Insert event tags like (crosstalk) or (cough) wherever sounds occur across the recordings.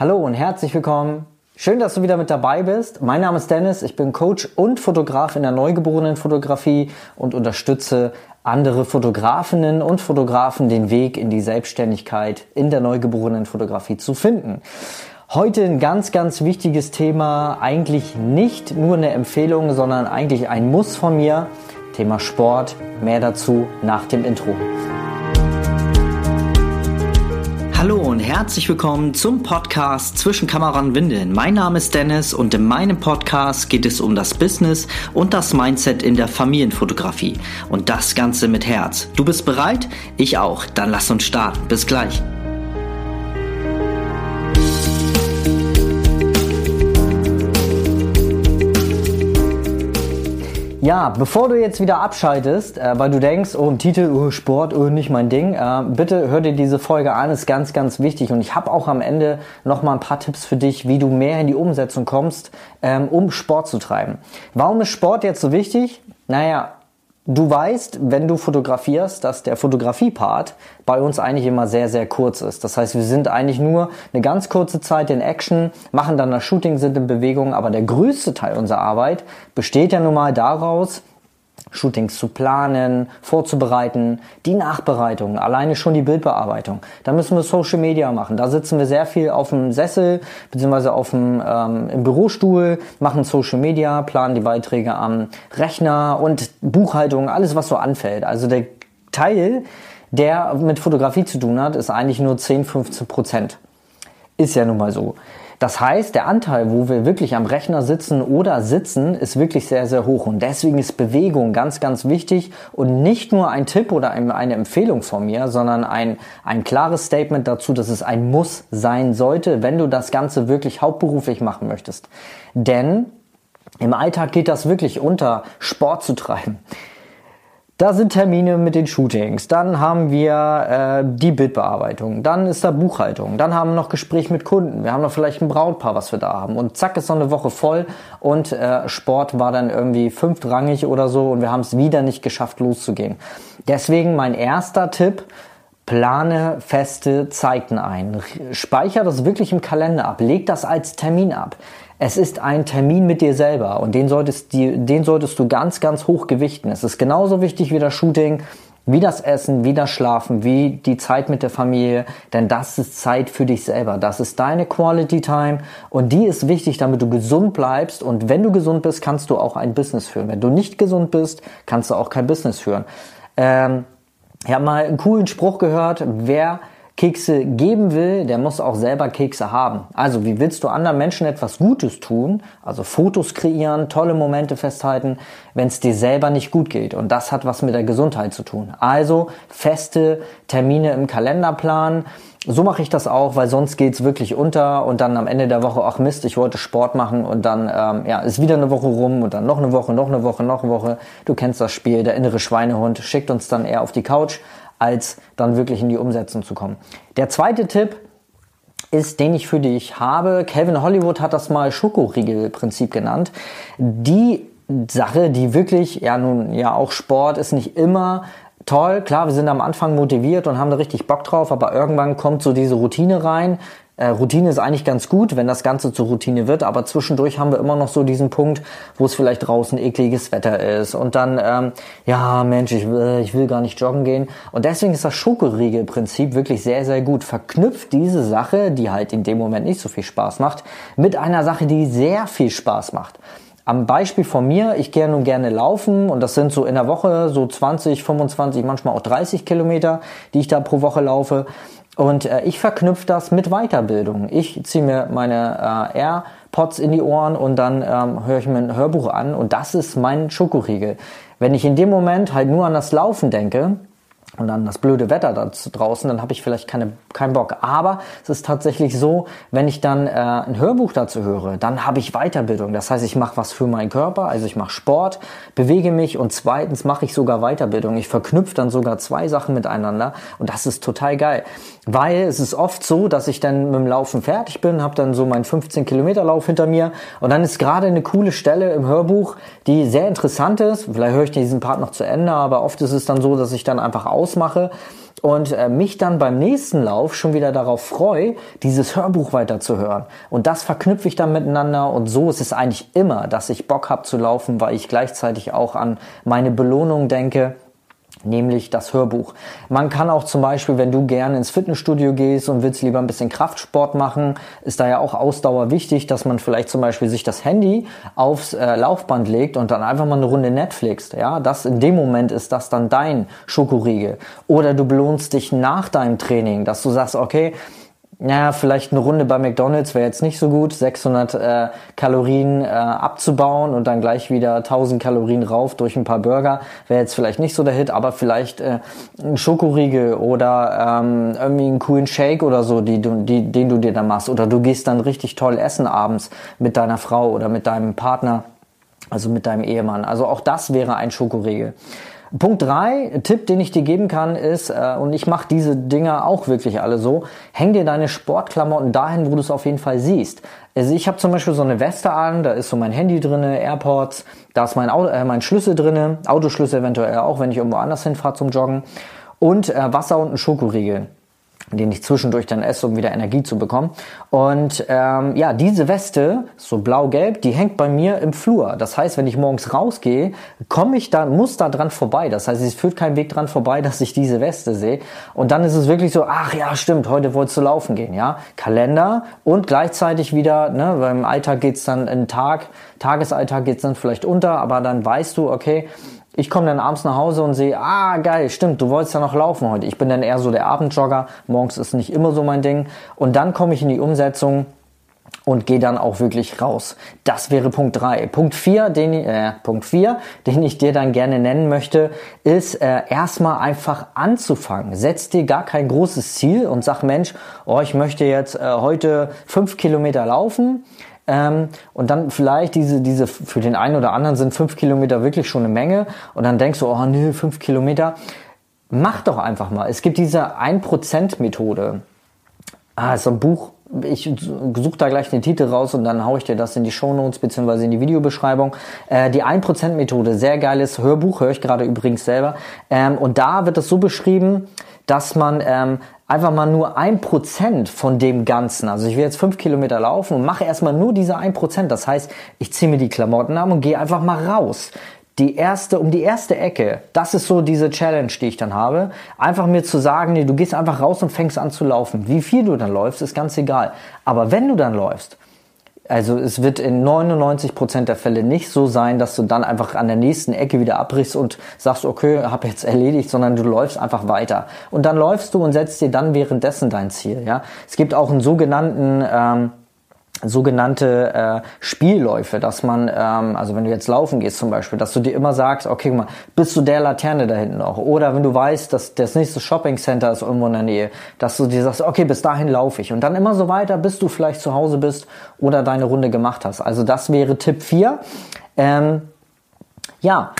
Hallo und herzlich willkommen. Schön, dass du wieder mit dabei bist. Mein Name ist Dennis, ich bin Coach und Fotograf in der Neugeborenenfotografie und unterstütze andere Fotografinnen und Fotografen den Weg in die Selbstständigkeit in der Neugeborenenfotografie zu finden. Heute ein ganz, ganz wichtiges Thema, eigentlich nicht nur eine Empfehlung, sondern eigentlich ein Muss von mir. Thema Sport. Mehr dazu nach dem Intro. Hallo und herzlich willkommen zum Podcast Zwischen Kamera und Windeln. Mein Name ist Dennis und in meinem Podcast geht es um das Business und das Mindset in der Familienfotografie. Und das Ganze mit Herz. Du bist bereit? Ich auch. Dann lass uns starten. Bis gleich. Ja, bevor du jetzt wieder abschaltest, äh, weil du denkst, oh, Titel, oh, Sport, oh, nicht mein Ding, äh, bitte hör dir diese Folge an, ist ganz, ganz wichtig. Und ich habe auch am Ende noch mal ein paar Tipps für dich, wie du mehr in die Umsetzung kommst, ähm, um Sport zu treiben. Warum ist Sport jetzt so wichtig? Naja, Du weißt, wenn du fotografierst, dass der Fotografie-Part bei uns eigentlich immer sehr, sehr kurz ist. Das heißt, wir sind eigentlich nur eine ganz kurze Zeit in Action, machen dann das Shooting, sind in Bewegung, aber der größte Teil unserer Arbeit besteht ja nun mal daraus, Shootings zu planen, vorzubereiten, die Nachbereitung, alleine schon die Bildbearbeitung. Da müssen wir Social Media machen. Da sitzen wir sehr viel auf dem Sessel beziehungsweise auf dem ähm, im Bürostuhl, machen Social Media, planen die Beiträge am Rechner und Buchhaltung, alles was so anfällt. Also der Teil, der mit Fotografie zu tun hat, ist eigentlich nur 10, 15 Prozent. Ist ja nun mal so. Das heißt, der Anteil, wo wir wirklich am Rechner sitzen oder sitzen, ist wirklich sehr, sehr hoch. Und deswegen ist Bewegung ganz, ganz wichtig und nicht nur ein Tipp oder eine Empfehlung von mir, sondern ein, ein klares Statement dazu, dass es ein Muss sein sollte, wenn du das Ganze wirklich hauptberuflich machen möchtest. Denn im Alltag geht das wirklich unter, Sport zu treiben. Da sind Termine mit den Shootings, dann haben wir äh, die Bildbearbeitung, dann ist da Buchhaltung, dann haben wir noch Gespräch mit Kunden, wir haben noch vielleicht ein Brautpaar, was wir da haben. Und zack ist noch eine Woche voll. Und äh, Sport war dann irgendwie fünftrangig oder so. Und wir haben es wieder nicht geschafft loszugehen. Deswegen mein erster Tipp, plane feste Zeiten ein. Speicher das wirklich im Kalender ab, leg das als Termin ab. Es ist ein Termin mit dir selber und den solltest, den solltest du ganz, ganz hoch gewichten. Es ist genauso wichtig wie das Shooting, wie das Essen, wie das Schlafen, wie die Zeit mit der Familie, denn das ist Zeit für dich selber. Das ist deine Quality Time und die ist wichtig, damit du gesund bleibst und wenn du gesund bist, kannst du auch ein Business führen. Wenn du nicht gesund bist, kannst du auch kein Business führen. Ähm, ich habe mal einen coolen Spruch gehört, wer Kekse geben will, der muss auch selber Kekse haben. Also wie willst du anderen Menschen etwas Gutes tun, also Fotos kreieren, tolle Momente festhalten, wenn es dir selber nicht gut geht? Und das hat was mit der Gesundheit zu tun. Also feste Termine im Kalender planen. So mache ich das auch, weil sonst geht's wirklich unter und dann am Ende der Woche, ach Mist, ich wollte Sport machen und dann ähm, ja, ist wieder eine Woche rum und dann noch eine Woche, noch eine Woche, noch eine Woche. Du kennst das Spiel, der innere Schweinehund schickt uns dann eher auf die Couch als dann wirklich in die Umsetzung zu kommen. Der zweite Tipp ist, den ich für dich habe. Calvin Hollywood hat das mal Schokoriegel-Prinzip genannt. Die Sache, die wirklich, ja nun, ja auch Sport ist nicht immer toll. Klar, wir sind am Anfang motiviert und haben da richtig Bock drauf, aber irgendwann kommt so diese Routine rein. Äh, Routine ist eigentlich ganz gut, wenn das Ganze zur Routine wird, aber zwischendurch haben wir immer noch so diesen Punkt, wo es vielleicht draußen ekliges Wetter ist und dann, ähm, ja Mensch, ich will, ich will gar nicht joggen gehen. Und deswegen ist das Schokoriegelprinzip wirklich sehr, sehr gut. Verknüpft diese Sache, die halt in dem Moment nicht so viel Spaß macht, mit einer Sache, die sehr viel Spaß macht. Am Beispiel von mir, ich gehe nun gerne laufen und das sind so in der Woche so 20, 25, manchmal auch 30 Kilometer, die ich da pro Woche laufe. Und äh, ich verknüpfe das mit Weiterbildung. Ich ziehe mir meine äh, AirPods in die Ohren und dann ähm, höre ich mir ein Hörbuch an und das ist mein Schokoriegel. Wenn ich in dem Moment halt nur an das Laufen denke, und dann das blöde Wetter da draußen, dann habe ich vielleicht keine, keinen Bock. Aber es ist tatsächlich so, wenn ich dann äh, ein Hörbuch dazu höre, dann habe ich Weiterbildung. Das heißt, ich mache was für meinen Körper, also ich mache Sport, bewege mich und zweitens mache ich sogar Weiterbildung. Ich verknüpfe dann sogar zwei Sachen miteinander und das ist total geil. Weil es ist oft so, dass ich dann mit dem Laufen fertig bin, habe dann so meinen 15 Kilometer Lauf hinter mir und dann ist gerade eine coole Stelle im Hörbuch, die sehr interessant ist. Vielleicht höre ich diesen Part noch zu Ende, aber oft ist es dann so, dass ich dann einfach ausmache und äh, mich dann beim nächsten Lauf schon wieder darauf freue, dieses Hörbuch weiterzuhören. Und das verknüpfe ich dann miteinander und so ist es eigentlich immer, dass ich Bock habe zu laufen, weil ich gleichzeitig auch an meine Belohnung denke nämlich das Hörbuch. Man kann auch zum Beispiel, wenn du gerne ins Fitnessstudio gehst und willst lieber ein bisschen Kraftsport machen, ist da ja auch Ausdauer wichtig, dass man vielleicht zum Beispiel sich das Handy aufs äh, Laufband legt und dann einfach mal eine Runde Netflix. Ja, das in dem Moment ist das dann dein Schokoriegel. Oder du belohnst dich nach deinem Training, dass du sagst, okay, ja, vielleicht eine Runde bei McDonald's wäre jetzt nicht so gut, 600 äh, Kalorien äh, abzubauen und dann gleich wieder 1000 Kalorien rauf durch ein paar Burger wäre jetzt vielleicht nicht so der Hit, aber vielleicht äh, ein Schokoriegel oder ähm, irgendwie einen coolen Shake oder so, die die, den du dir dann machst oder du gehst dann richtig toll essen abends mit deiner Frau oder mit deinem Partner, also mit deinem Ehemann. Also auch das wäre ein Schokoriegel. Punkt drei, Tipp, den ich dir geben kann, ist, äh, und ich mache diese Dinger auch wirklich alle so, häng dir deine Sportklamotten dahin, wo du es auf jeden Fall siehst. Also ich habe zum Beispiel so eine Weste an, da ist so mein Handy drinne, AirPods, da ist mein, Auto, äh, mein Schlüssel drinne, Autoschlüssel eventuell auch, wenn ich irgendwo anders hinfahre zum Joggen und äh, Wasser und ein Schokoriegel den ich zwischendurch dann esse, um wieder Energie zu bekommen. Und ähm, ja, diese Weste, so blau-gelb, die hängt bei mir im Flur. Das heißt, wenn ich morgens rausgehe, komme ich da, muss da dran vorbei. Das heißt, es führt kein Weg dran vorbei, (laughs) dass ich diese Weste sehe. Und dann ist es wirklich so, ach ja, stimmt, heute wolltest du laufen gehen, ja. Kalender und gleichzeitig wieder, ne, beim Alltag geht's dann in Tag, Tagesalltag geht's dann vielleicht unter, aber dann weißt du, okay, ich komme dann abends nach Hause und sehe, ah geil, stimmt, du wolltest ja noch laufen heute. Ich bin dann eher so der Abendjogger, morgens ist nicht immer so mein Ding. Und dann komme ich in die Umsetzung und gehe dann auch wirklich raus. Das wäre Punkt 3. Punkt 4, den, äh, Punkt 4, den ich dir dann gerne nennen möchte, ist äh, erstmal einfach anzufangen. Setz dir gar kein großes Ziel und sag, Mensch, oh, ich möchte jetzt äh, heute fünf Kilometer laufen. Ähm, und dann vielleicht diese, diese, für den einen oder anderen sind fünf Kilometer wirklich schon eine Menge. Und dann denkst du, oh nö, fünf Kilometer. Mach doch einfach mal. Es gibt diese 1%-Methode. Ah, ist so ein Buch. Ich suche da gleich den Titel raus und dann haue ich dir das in die Shownotes beziehungsweise in die Videobeschreibung. Äh, die 1%-Methode, sehr geiles Hörbuch, höre ich gerade übrigens selber. Ähm, und da wird es so beschrieben, dass man ähm, einfach mal nur ein Prozent von dem Ganzen, also ich will jetzt fünf Kilometer laufen und mache erstmal nur diese ein Prozent. Das heißt, ich ziehe mir die Klamotten an und gehe einfach mal raus. Die erste, um die erste Ecke, das ist so diese Challenge, die ich dann habe. Einfach mir zu sagen, nee, du gehst einfach raus und fängst an zu laufen. Wie viel du dann läufst, ist ganz egal. Aber wenn du dann läufst, also es wird in 99 Prozent der Fälle nicht so sein, dass du dann einfach an der nächsten Ecke wieder abbrichst und sagst, okay, hab jetzt erledigt, sondern du läufst einfach weiter. Und dann läufst du und setzt dir dann währenddessen dein Ziel. Ja, Es gibt auch einen sogenannten ähm, sogenannte äh, Spielläufe, dass man, ähm, also wenn du jetzt laufen gehst zum Beispiel, dass du dir immer sagst, okay, guck mal, bist du der Laterne da hinten noch? Oder wenn du weißt, dass das nächste Shopping Center ist irgendwo in der Nähe, dass du dir sagst, okay, bis dahin laufe ich. Und dann immer so weiter, bis du vielleicht zu Hause bist oder deine Runde gemacht hast. Also das wäre Tipp 4. Ähm, ja,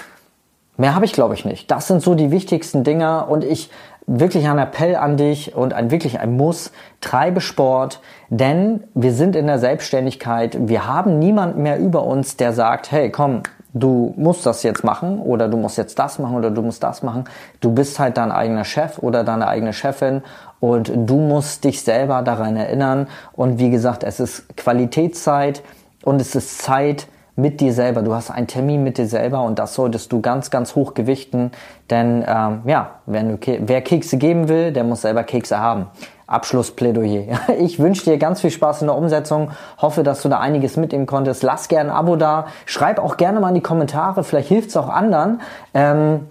mehr habe ich glaube ich nicht. Das sind so die wichtigsten Dinger und ich wirklich ein Appell an dich und ein wirklich ein Muss, treibe Sport, denn wir sind in der Selbstständigkeit, wir haben niemand mehr über uns, der sagt, hey, komm, du musst das jetzt machen oder du musst jetzt das machen oder du musst das machen. Du bist halt dein eigener Chef oder deine eigene Chefin und du musst dich selber daran erinnern. Und wie gesagt, es ist Qualitätszeit und es ist Zeit, mit dir selber. Du hast einen Termin mit dir selber und das solltest du ganz, ganz hoch gewichten. Denn ähm, ja, wenn du, wer Kekse geben will, der muss selber Kekse haben. Abschlussplädoyer. (laughs) Ich wünsche dir ganz viel Spaß in der Umsetzung. Hoffe, dass du da einiges mitnehmen konntest. Lass gerne ein Abo da. Schreib auch gerne mal in die Kommentare. Vielleicht hilft es auch anderen. Ähm,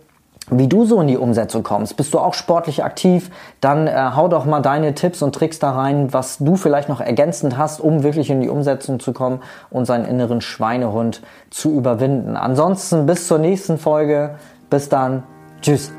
wie du so in die Umsetzung kommst. Bist du auch sportlich aktiv? Dann äh, hau doch mal deine Tipps und Tricks da rein, was du vielleicht noch ergänzend hast, um wirklich in die Umsetzung zu kommen und seinen inneren Schweinehund zu überwinden. Ansonsten bis zur nächsten Folge. Bis dann. Tschüss.